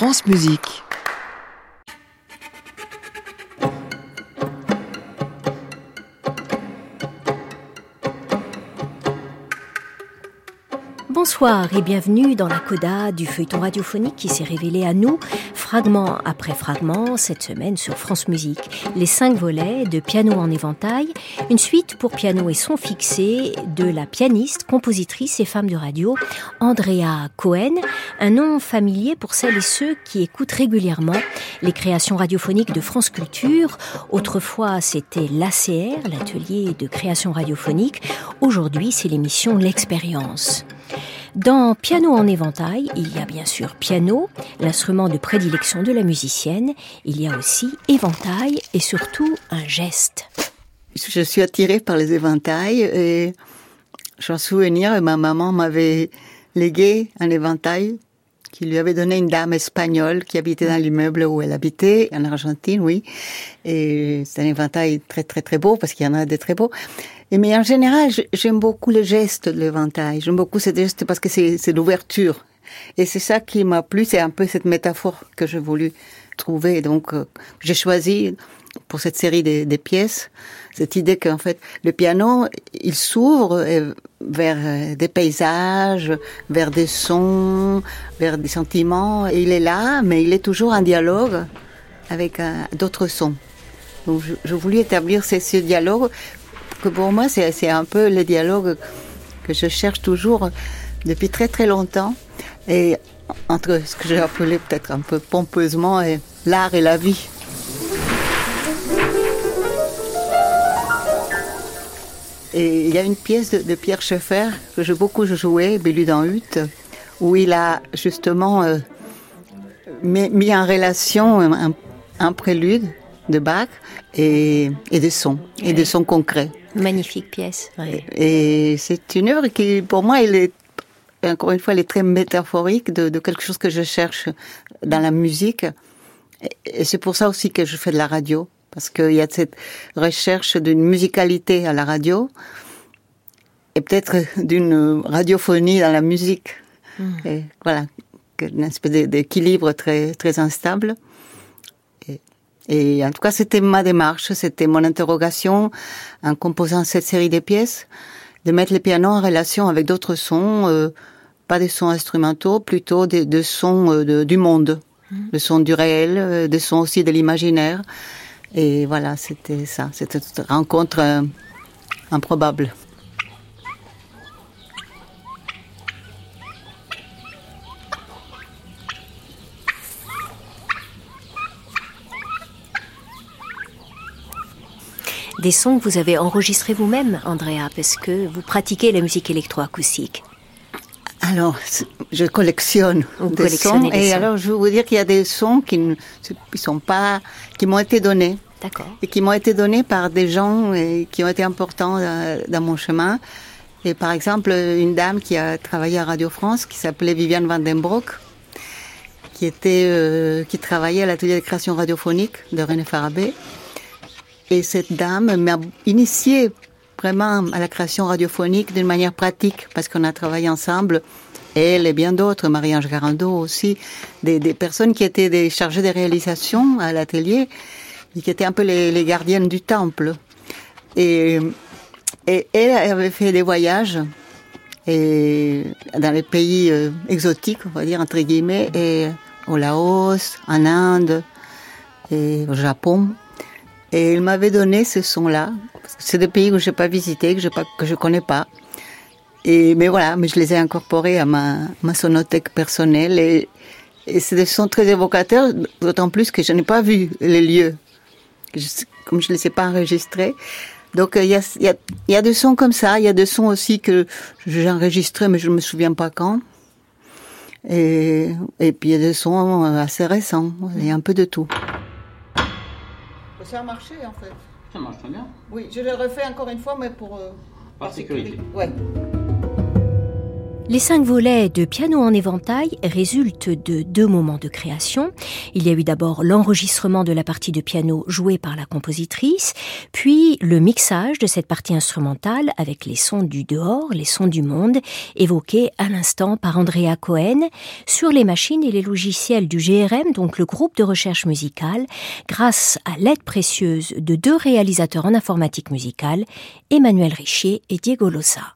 France. Bonsoir et bienvenue dans la coda du feuilleton radiophonique qui s'est révélé à nous, fragment après fragment, cette semaine sur France Musique. Les cinq volets de Piano en éventail, une suite pour piano et son fixé de la pianiste, compositrice et femme de radio Andrea Cohen, un nom familier pour celles et ceux qui écoutent régulièrement les créations radiophoniques de France Culture. Autrefois, c'était l'ACR, l'atelier de création radiophonique. Aujourd'hui, c'est l'émission L'expérience. Dans Piano en éventail, il y a bien sûr piano, l'instrument de prédilection de la musicienne, il y a aussi éventail et surtout un geste. Je suis attirée par les éventails et j'en souviens, ma maman m'avait légué un éventail qui lui avait donné une dame espagnole qui habitait dans l'immeuble où elle habitait, en Argentine, oui. Et c'est un éventail très très très beau parce qu'il y en a des très beaux. Et mais en général, j'aime beaucoup le geste de l'éventail. J'aime beaucoup ce geste parce que c'est l'ouverture. Et c'est ça qui m'a plu, c'est un peu cette métaphore que j'ai voulu trouver. Donc, euh, j'ai choisi pour cette série des, pièces cette idée qu'en fait le piano il s'ouvre euh, vers euh, des paysages, vers des sons, vers des sentiments. Et il est là, mais il est toujours en dialogue avec d'autres sons. Donc, je, je voulais établir ce, ce dialogue que pour moi, c'est un peu le dialogue que je cherche toujours depuis très très longtemps. Et entre ce que j'ai appelé peut-être un peu pompeusement l'art et la vie. Et il y a une pièce de, Pierre Schaeffer que j'ai beaucoup joué, Bélu en Hutte, où il a justement euh, mis, en relation un, un prélude de Bach et, et des sons, et des sons concrets. Magnifique pièce. Et c'est une œuvre qui, pour moi, elle est, encore une fois, elle est très métaphorique de, de quelque chose que je cherche dans la musique. Et c'est pour ça aussi que je fais de la radio, parce qu'il y a cette recherche d'une musicalité à la radio, et peut-être d'une radiophonie dans la musique. Hmm. Et voilà, une espèce d'équilibre très, très instable. Et en tout cas, c'était ma démarche, c'était mon interrogation en composant cette série de pièces, de mettre le piano en relation avec d'autres sons, euh, pas des sons instrumentaux, plutôt des, des sons euh, du monde, mmh. des sons du réel, euh, des sons aussi de l'imaginaire. Et voilà, c'était ça, c'était une rencontre euh, improbable. des sons que vous avez enregistrés vous-même, Andrea, parce que vous pratiquez la musique électroacoustique. Alors, je collectionne des sons, et alors je veux vous dire qu'il y a des sons qui ne sont pas, qui m'ont été donnés. D'accord. Et qui m'ont été donnés par des gens qui ont été importants euh, dans mon chemin. Et par exemple, une dame qui a travaillé à Radio France, qui s'appelait Viviane Vandenbroek, qui était, euh, qui travaillait à l'atelier de création radiophonique de René Farabé. Et cette dame m'a initiée vraiment à la création radiophonique d'une manière pratique, parce qu'on a travaillé ensemble, elle et bien d'autres, Marie-Ange Garando aussi, des, des, personnes qui étaient des chargées de réalisation à l'atelier, qui étaient un peu les, gardiennes du temple. Et, et elle avait fait des voyages et dans les pays euh, exotiques, on va dire, entre guillemets, et au Laos, en Inde et au Japon. Et il m'avait donné ce son-là. C'est des pays que je n'ai pas visités, que je pas, que je connais pas. Et mais voilà, mais je les ai incorporés à ma, ma sonothèque personnelle et, c'est des sons très évocateurs, d'autant plus que je n'ai pas vu les lieux, comme je ne les ai pas enregistrés. Donc il y a, des sons comme ça, il y a des sons aussi que j'ai enregistrés mais je ne me souviens pas quand. Et, et puis il y a des sons assez récents, il y a un peu de tout. Ça a marché en fait. Ça marche très bien. Oui, je le refais encore une fois, mais pour. Euh, par, sécurité. Ouais. Les cinq volets de Piano en éventail résultent de deux moments de création. Il y a eu d'abord l'enregistrement de la partie de piano jouée par la compositrice, puis le mixage de cette partie instrumentale avec les sons du dehors, les sons du monde, évoqués à l'instant par Andrea Cohen, sur les machines et les logiciels du GRM, donc le groupe de recherche musicale, grâce à l'aide précieuse de deux réalisateurs en informatique musicale, Emmanuel Richier et Diego Lossa.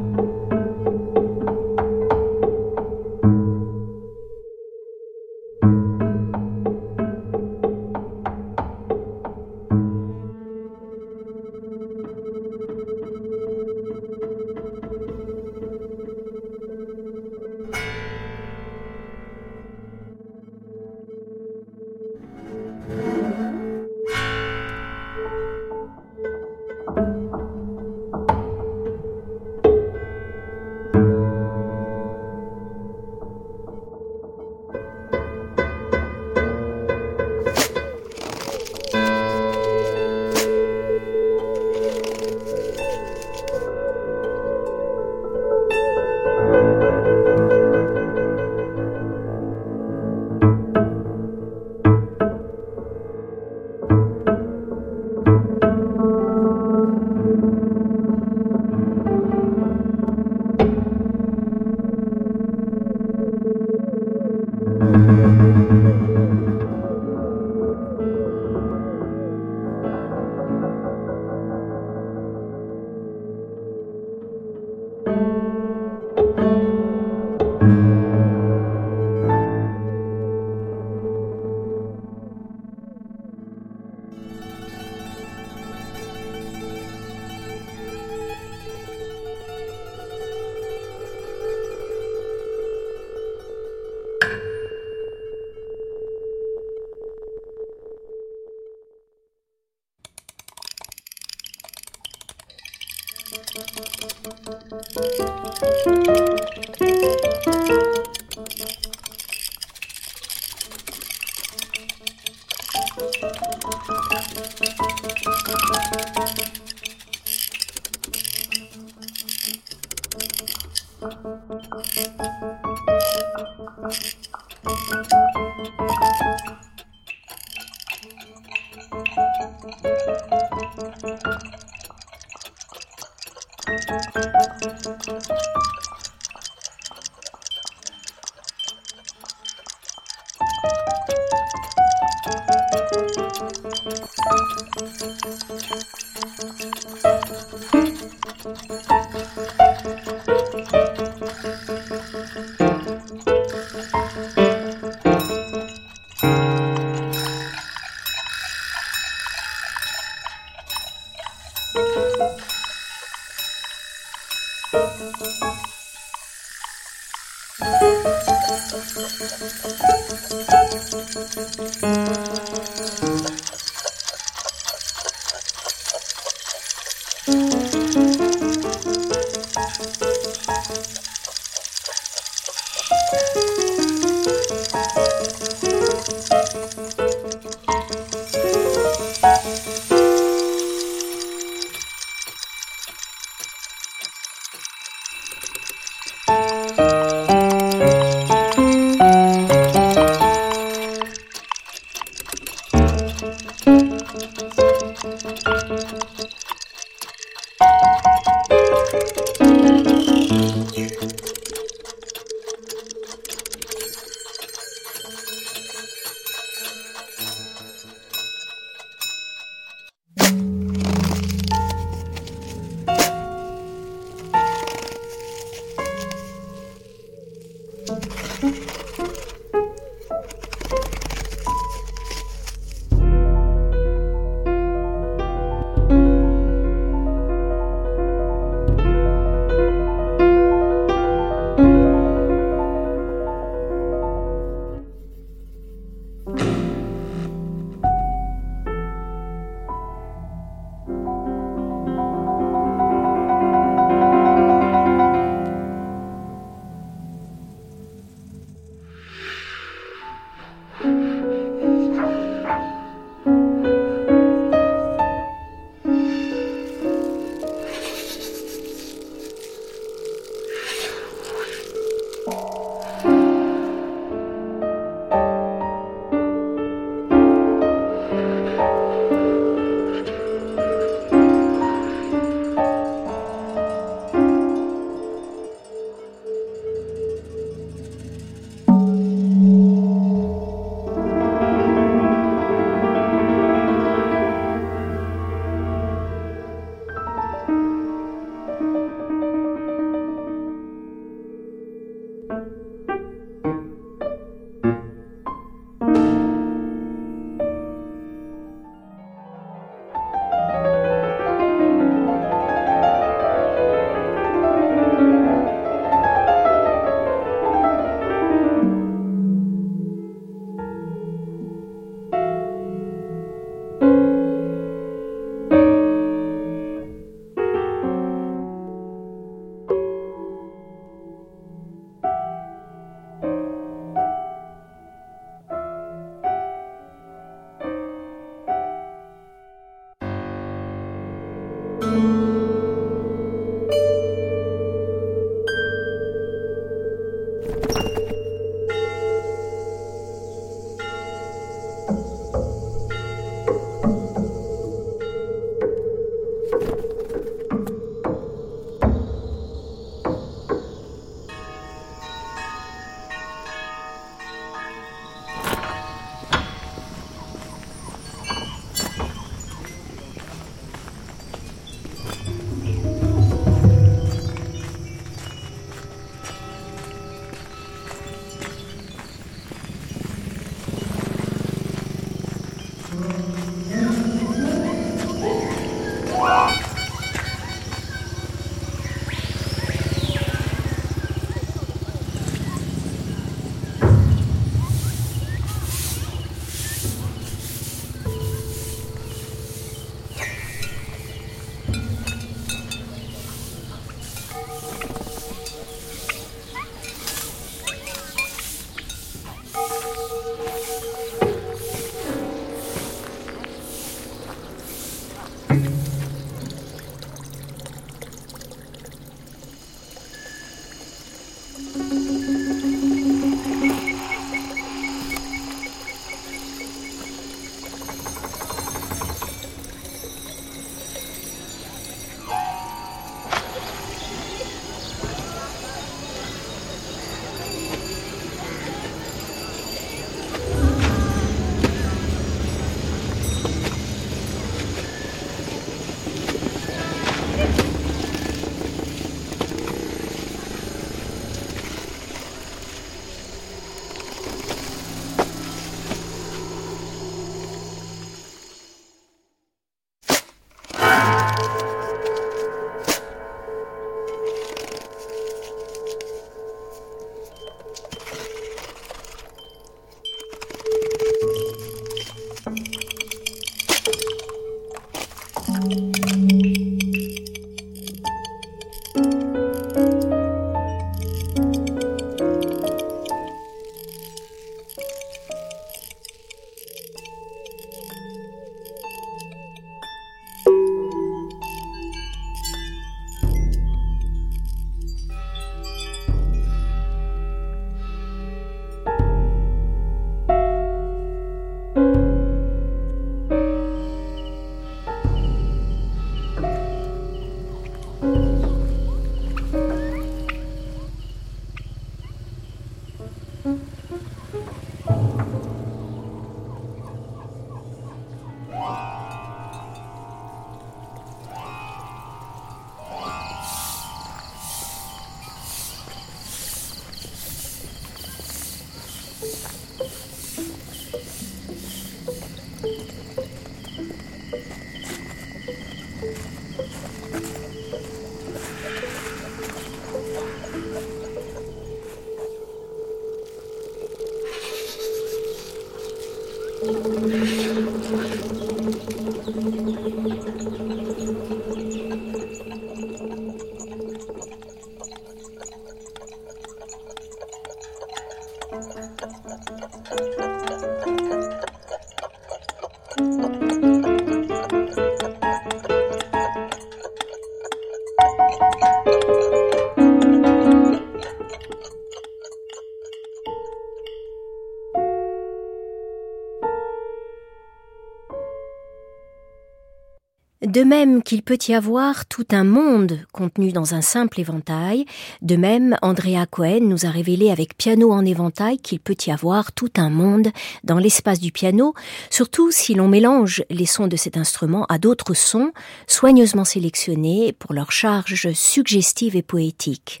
De même qu'il peut y avoir tout un monde contenu dans un simple éventail, de même Andrea Cohen nous a révélé avec Piano en éventail qu'il peut y avoir tout un monde dans l'espace du piano, surtout si l'on mélange les sons de cet instrument à d'autres sons soigneusement sélectionnés pour leur charge suggestive et poétique.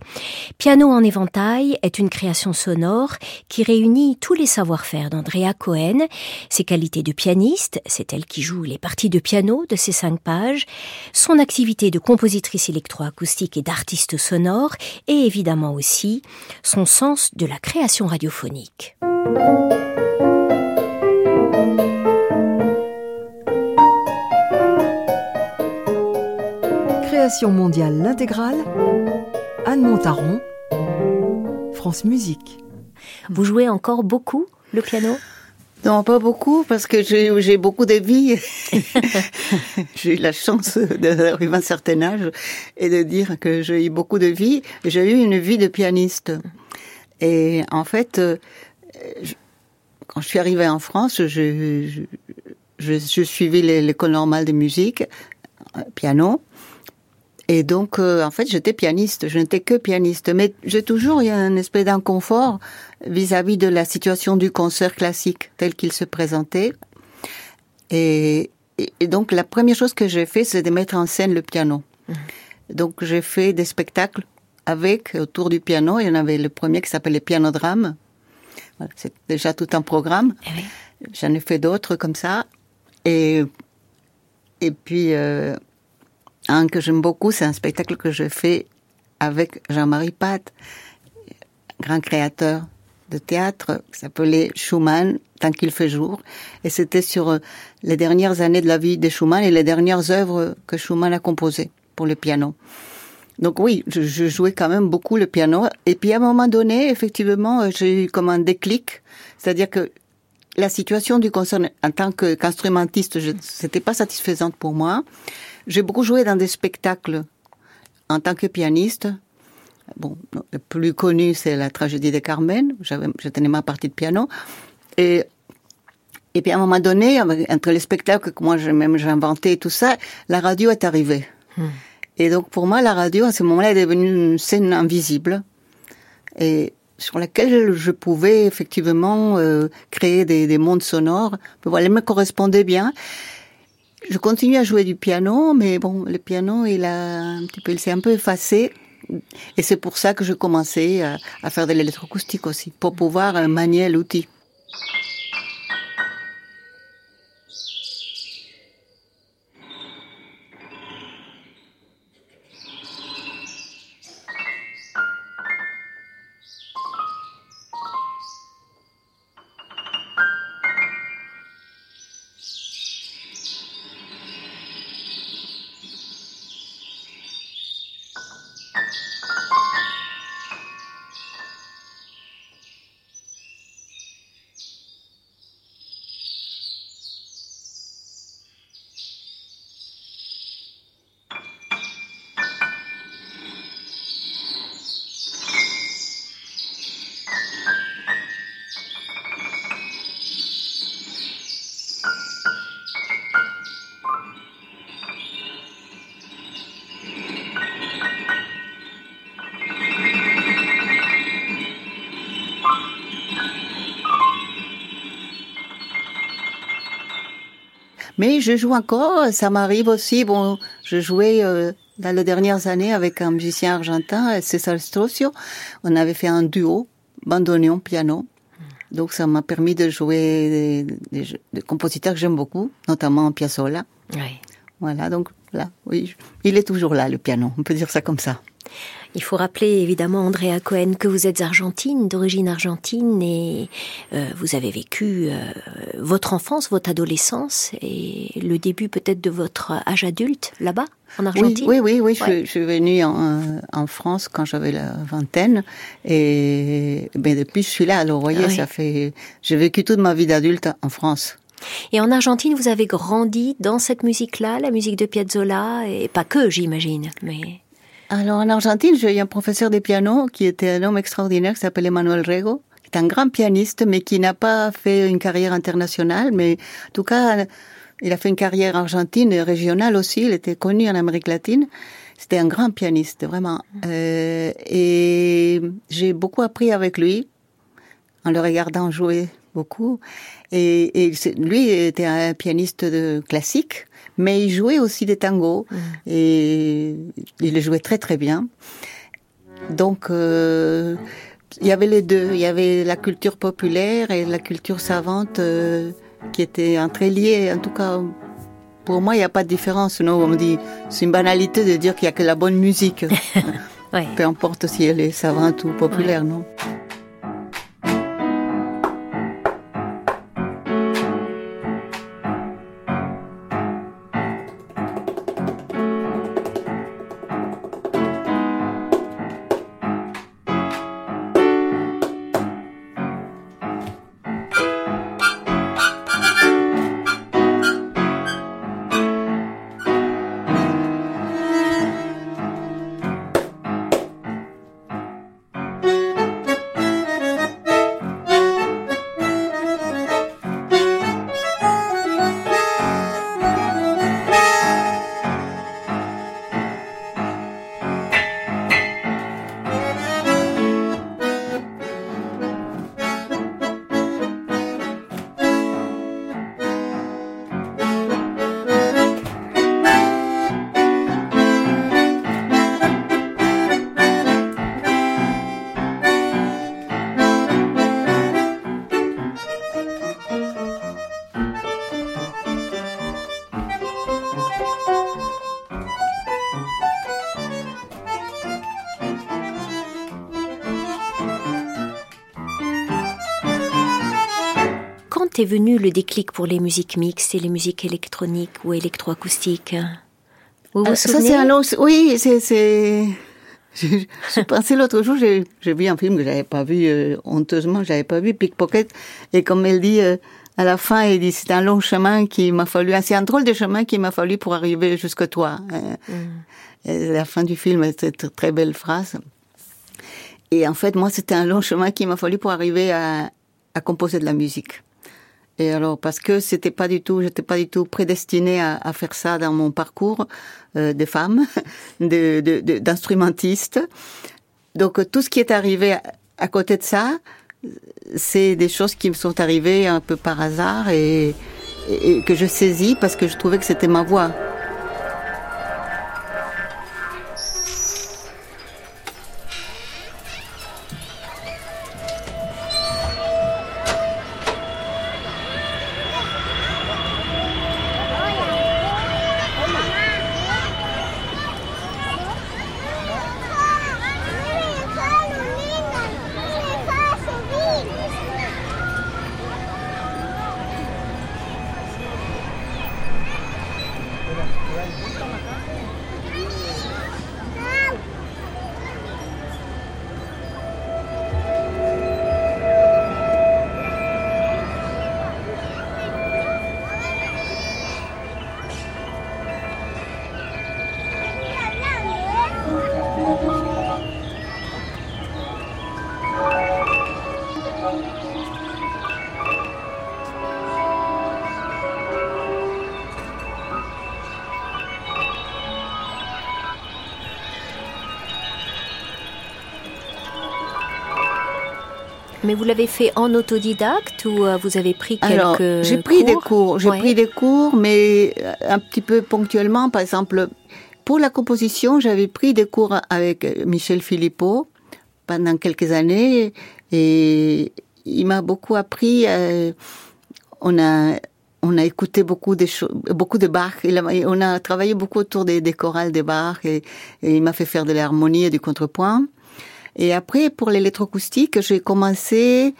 Piano en éventail est une création sonore qui réunit tous les savoir-faire d'Andrea Cohen, ses qualités de pianiste, c'est elle qui joue les parties de piano de ses cinq pages, son activité de compositrice électroacoustique et d'artiste sonore, et évidemment aussi son sens de la création radiophonique. Création mondiale l'intégrale, Anne Montaron, France Musique. Vous jouez encore beaucoup le piano? Non, pas beaucoup, parce que j'ai beaucoup de vie. j'ai eu la chance d'arriver à un certain âge et de dire que j'ai eu beaucoup de vie. J'ai eu une vie de pianiste. Et en fait, euh, quand je suis arrivée en France, je, je, je, suivais l'école normale de musique, euh, piano. Et donc, euh, en fait, j'étais pianiste. Je n'étais que pianiste. Mais j'ai toujours eu un espèce d'inconfort vis-à-vis de la situation du concert classique tel qu'il se présentait. Et, et, donc, la première chose que j'ai fait, c'est de mettre en scène le piano. Mmh. Donc, j'ai fait des spectacles avec, autour du piano. Il y en avait le premier qui s'appelait Pianodrame. Voilà, c'est déjà tout un programme. Eh J'en ai fait d'autres comme ça. Et, et puis, euh, un que j'aime beaucoup, c'est un spectacle que je fais avec Jean-Marie Pat, grand créateur de théâtre, qui s'appelait Schumann, tant qu'il fait jour. Et c'était sur euh, les dernières années de la vie de Schumann et les dernières œuvres que Schumann a composées pour le piano. Donc oui, je, je, jouais quand même beaucoup le piano. Et puis à un moment donné, effectivement, euh, j'ai eu comme un déclic. C'est-à-dire que la situation du concert en tant qu'instrumentiste, c'était pas satisfaisante pour moi. J'ai beaucoup joué dans des spectacles en tant que pianiste. Bon, le plus connu, c'est la tragédie de Carmen. Je tenais ma partie de piano. Et, et puis à un moment donné, entre les spectacles que moi même j'ai inventé et tout ça, la radio est arrivée. Hmm. Et donc pour moi, la radio, à ce moment-là, est devenue une scène invisible. Et sur laquelle je pouvais effectivement euh, créer des, des, mondes sonores. Voilà, elle me correspondait bien. Je continue à jouer du piano, mais bon, le piano, il a un petit peu, il s'est un peu effacé. Et c'est pour ça que je commençais à, à faire de l'électroacoustique aussi, pour pouvoir euh, manier l'outil. Mais je joue encore, ça m'arrive aussi. Bon, je jouais euh, dans les dernières années avec un musicien argentin, César Strocio. On avait fait un duo, bandoneon, piano. Donc ça m'a permis de jouer des, des, compositeurs que j'aime beaucoup, notamment Piazzolla. Oui. Voilà, donc là, oui, il est toujours là, le piano, on peut dire ça comme ça. Il faut rappeler évidemment, Andrea Cohen, que vous êtes argentine, d'origine argentine, et euh, vous avez vécu euh, votre enfance, votre adolescence, et le début peut-être de votre âge adulte là-bas, en Argentine. Oui, oui, oui, je, suis venue en, en France quand j'avais la vingtaine, et ben, depuis je suis là. Alors, vous voyez, ça fait, j'ai vécu toute ma vie d'adulte en France. Et en Argentine, vous avez grandi dans cette musique-là, la musique de Piazzolla, et pas que, j'imagine, mais... Alors en Argentine, j'ai eu un professeur de piano qui était un homme extraordinaire qui s'appelait Manuel Rego, qui est un grand pianiste, mais qui n'a pas fait une carrière internationale, mais en tout cas, il a fait une carrière argentine et régionale aussi. Il était connu en Amérique latine. C'était un grand pianiste, vraiment. Euh, et j'ai beaucoup appris avec lui en le regardant jouer beaucoup. Et, et lui était un pianiste de classique, mais il jouait aussi des tangos mm. et il les jouait très très bien. Donc euh, il y avait les deux, il y avait la culture populaire et la culture savante euh, qui étaient très liées. En tout cas, pour moi, il n'y a pas de différence. Non, on me dit, c'est une banalité de dire qu'il n'y a que la bonne musique. Peu importe si elle est savante ou populaire, non. Est venu le déclic pour les musiques mixtes et les musiques électroniques ou électroacoustiques Vous vous souvenez Ça, c'est un Oui, c'est... Je, pensais l'autre jour, j'ai vu un film que j'avais pas vu, euh, honteusement, j'avais pas vu, Pickpocket, et comme elle dit, euh, à la fin, elle dit, c'est un long chemin qui m'a fallu, c'est un drôle de chemin qui m'a fallu pour arriver jusqu'à toi. Hein. Mm. La fin du film, c'est une très belle phrase. Et en fait, moi, c'était un long chemin qui m'a fallu pour arriver à, à composer de la musique. Et alors parce que c'était pas du tout, j'étais pas du tout prédestinée à, à, faire ça dans mon parcours euh, de femme, d'instrumentiste. De, de, Donc tout ce qui est arrivé à, côté de ça, c'est des choses qui me sont arrivées un peu par hasard et, et, et que je saisis parce que je trouvais que c'était ma voix. Mais vous l'avez fait en autodidacte ou euh, vous avez pris quelques Alors, j'ai pris des cours. J'ai pris des cours, mais euh, un petit peu ponctuellement. Par exemple, pour la composition, j'avais pris des cours avec Michel Philippot pendant quelques années et il m'a beaucoup appris. Euh, on a on a écouté beaucoup de choses, beaucoup de Bach. on a travaillé beaucoup autour des, des chorales de Bach et, il m'a fait faire de l'harmonie et du contrepoint. Et après, pour l'électroacoustique, j'ai commencé,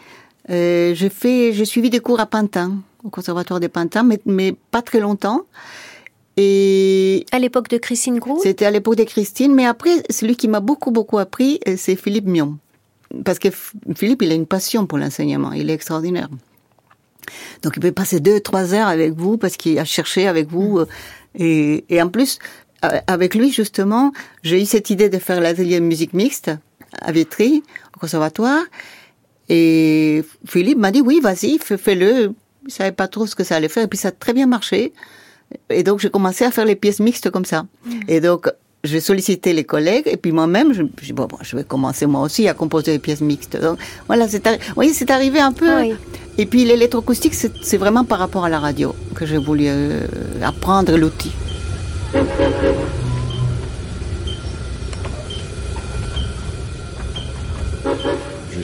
euh, j'ai fait, j'ai suivi des cours à Pantin, au conservatoire de Pantin, mais, mais pas très longtemps. Et à l'époque de Christine Grou C'était à l'époque de Christine, mais après, celui qui m'a beaucoup, beaucoup appris, euh, c'est Philippe Mion. Parce que Philippe, il a une passion pour l'enseignement, il est extraordinaire. Donc il peut passer deux, trois heures avec vous parce qu'il a cherché avec vous. Mm. Et, et en plus, euh, avec lui, justement, j'ai eu cette idée de faire l'atelier musique mixte à Vitry, au conservatoire. Et Philippe m'a dit, oui, vas-y, fais-le. Je savais pas trop ce que ça allait faire. Et puis ça a très bien marché. Et donc j'ai commencé à faire les pièces mixtes comme ça. Mm. Et donc j'ai sollicité les collègues et puis moi-même, je, je, bon, bon, je vais commencer moi aussi à composer des pièces mixtes. Donc voilà, c'est voyez, c'est arrivé un peu. Et puis l'électroacoustique, c'est vraiment par rapport à la radio que j'ai voulu euh, apprendre l'outil.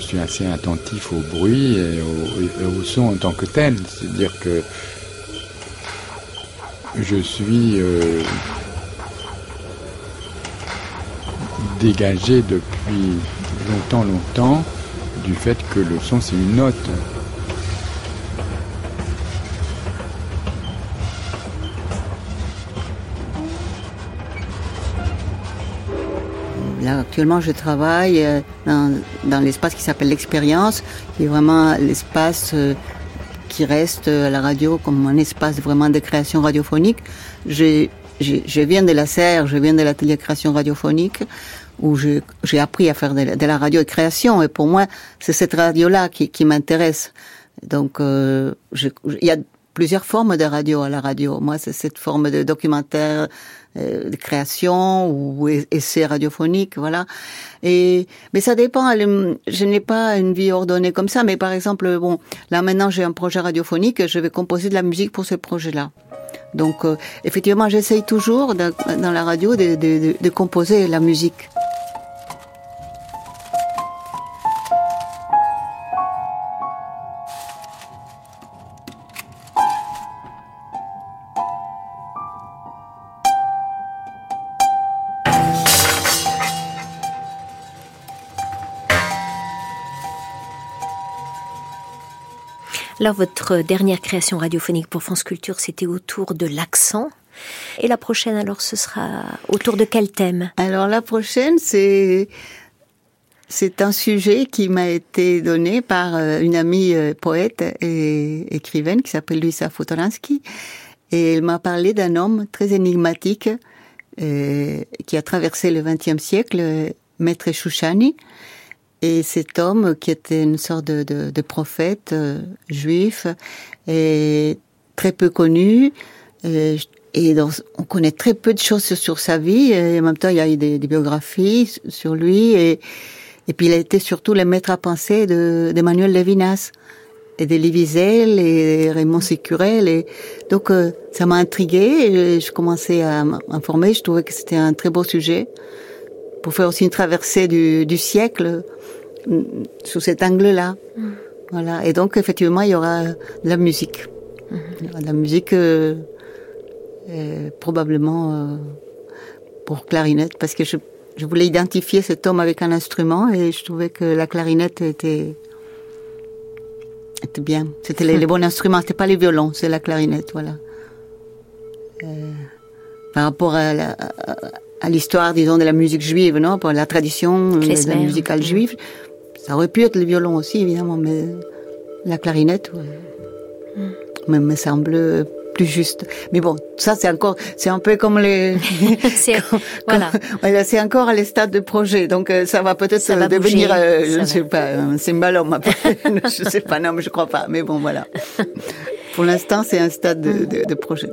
Suis assez attentif au bruit et au, au son en tant que tel. C'est-à-dire que je suis euh, dégagé depuis longtemps, longtemps du fait que le son c'est une note. Là, actuellement, je travaille euh, dans, l'espace qui s'appelle l'expérience, qui est vraiment l'espace euh, qui reste à la radio comme un espace vraiment de création radiophonique. Je, je, viens de la serre, je viens de l'atelier de création radiophonique où j'ai appris à faire de, la radio et création. Et pour moi, c'est cette radio-là qui, qui m'intéresse. Donc, euh, il y a plusieurs formes de radio à la radio. Moi, c'est cette forme de documentaire, euh, de création ou essai radiophonique, voilà. Et mais ça dépend. Je n'ai pas une vie ordonnée comme ça. Mais par exemple, bon, là maintenant j'ai un projet radiophonique. Je vais composer de la musique pour ce projet-là. Donc, euh, effectivement, j'essaye toujours dans la radio de, de, de composer la musique. Alors, votre dernière création radiophonique pour France Culture, c'était autour de l'accent. Et la prochaine, alors, ce sera autour de quel thème? Alors, la prochaine, c'est un sujet qui m'a été donné par euh, une amie euh, poète et écrivaine qui s'appelle Luisa Fotoransky. Et elle m'a parlé d'un homme très énigmatique euh, qui a traversé le XXe siècle, Maître Chouchani. Et cet homme, qui était une sorte de, de, de prophète euh, juif, est très peu connu. Et, et on connaît très peu de choses sur, sa vie. Et en même temps, il y a eu des, des biographies sur lui. Et, et puis, il a été surtout le maître à penser d'Emmanuel Levinas et d'Elie Wiesel et Raymond Sécurel. Et donc, euh, ça m'a intrigué. Et je commençais à m'informer. Je trouvais que c'était un très beau sujet pour faire aussi une traversée du, du siècle sous cet angle-là. Voilà. Et donc, effectivement, il y aura de la musique. Mm-hmm. De la musique, euh, euh, probablement euh, pour clarinette, parce que je, je, voulais identifier cet homme avec un instrument et je trouvais que la clarinette était, était bien. C'était les, bons instruments, c'était pas les violons, c'est la clarinette, voilà. par rapport à la, à l'histoire, disons, de la musique juive, non, pour la tradition musicale juive. Ça aurait pu être le violon aussi, évidemment, mais la clarinette me, me semble plus juste. Mais bon, ça c'est encore, c'est un peu comme les. c'est voilà. c'est encore à stades de projet, donc euh, ça va peut-être devenir, euh, je ne sais pas, un cymbalum. je ne sais pas, non, mais je crois pas. Mais bon, voilà. Pour l'instant, c'est un stade de, de, de projet.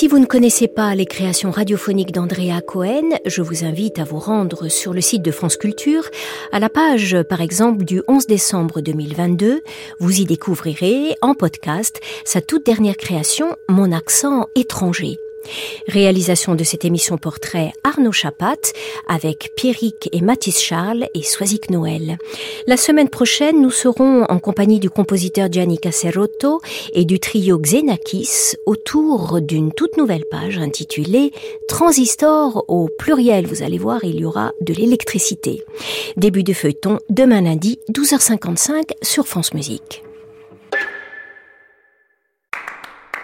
Si vous ne connaissez pas les créations radiophoniques d'Andrea Cohen, je vous invite à vous rendre sur le site de France Culture, à la page par exemple du 11 décembre 2022. Vous y découvrirez en podcast sa toute dernière création, Mon accent étranger. Réalisation de cette émission portrait Arnaud Chapat avec Pierrick et Mathis Charles et Soisic Noël. La semaine prochaine, nous serons en compagnie du compositeur Gianni Caserotto et du trio Xenakis autour d'une toute nouvelle page intitulée Transistor au pluriel. Vous allez voir, il y aura de l'électricité. Début du feuilleton demain lundi 12h55 sur France Musique.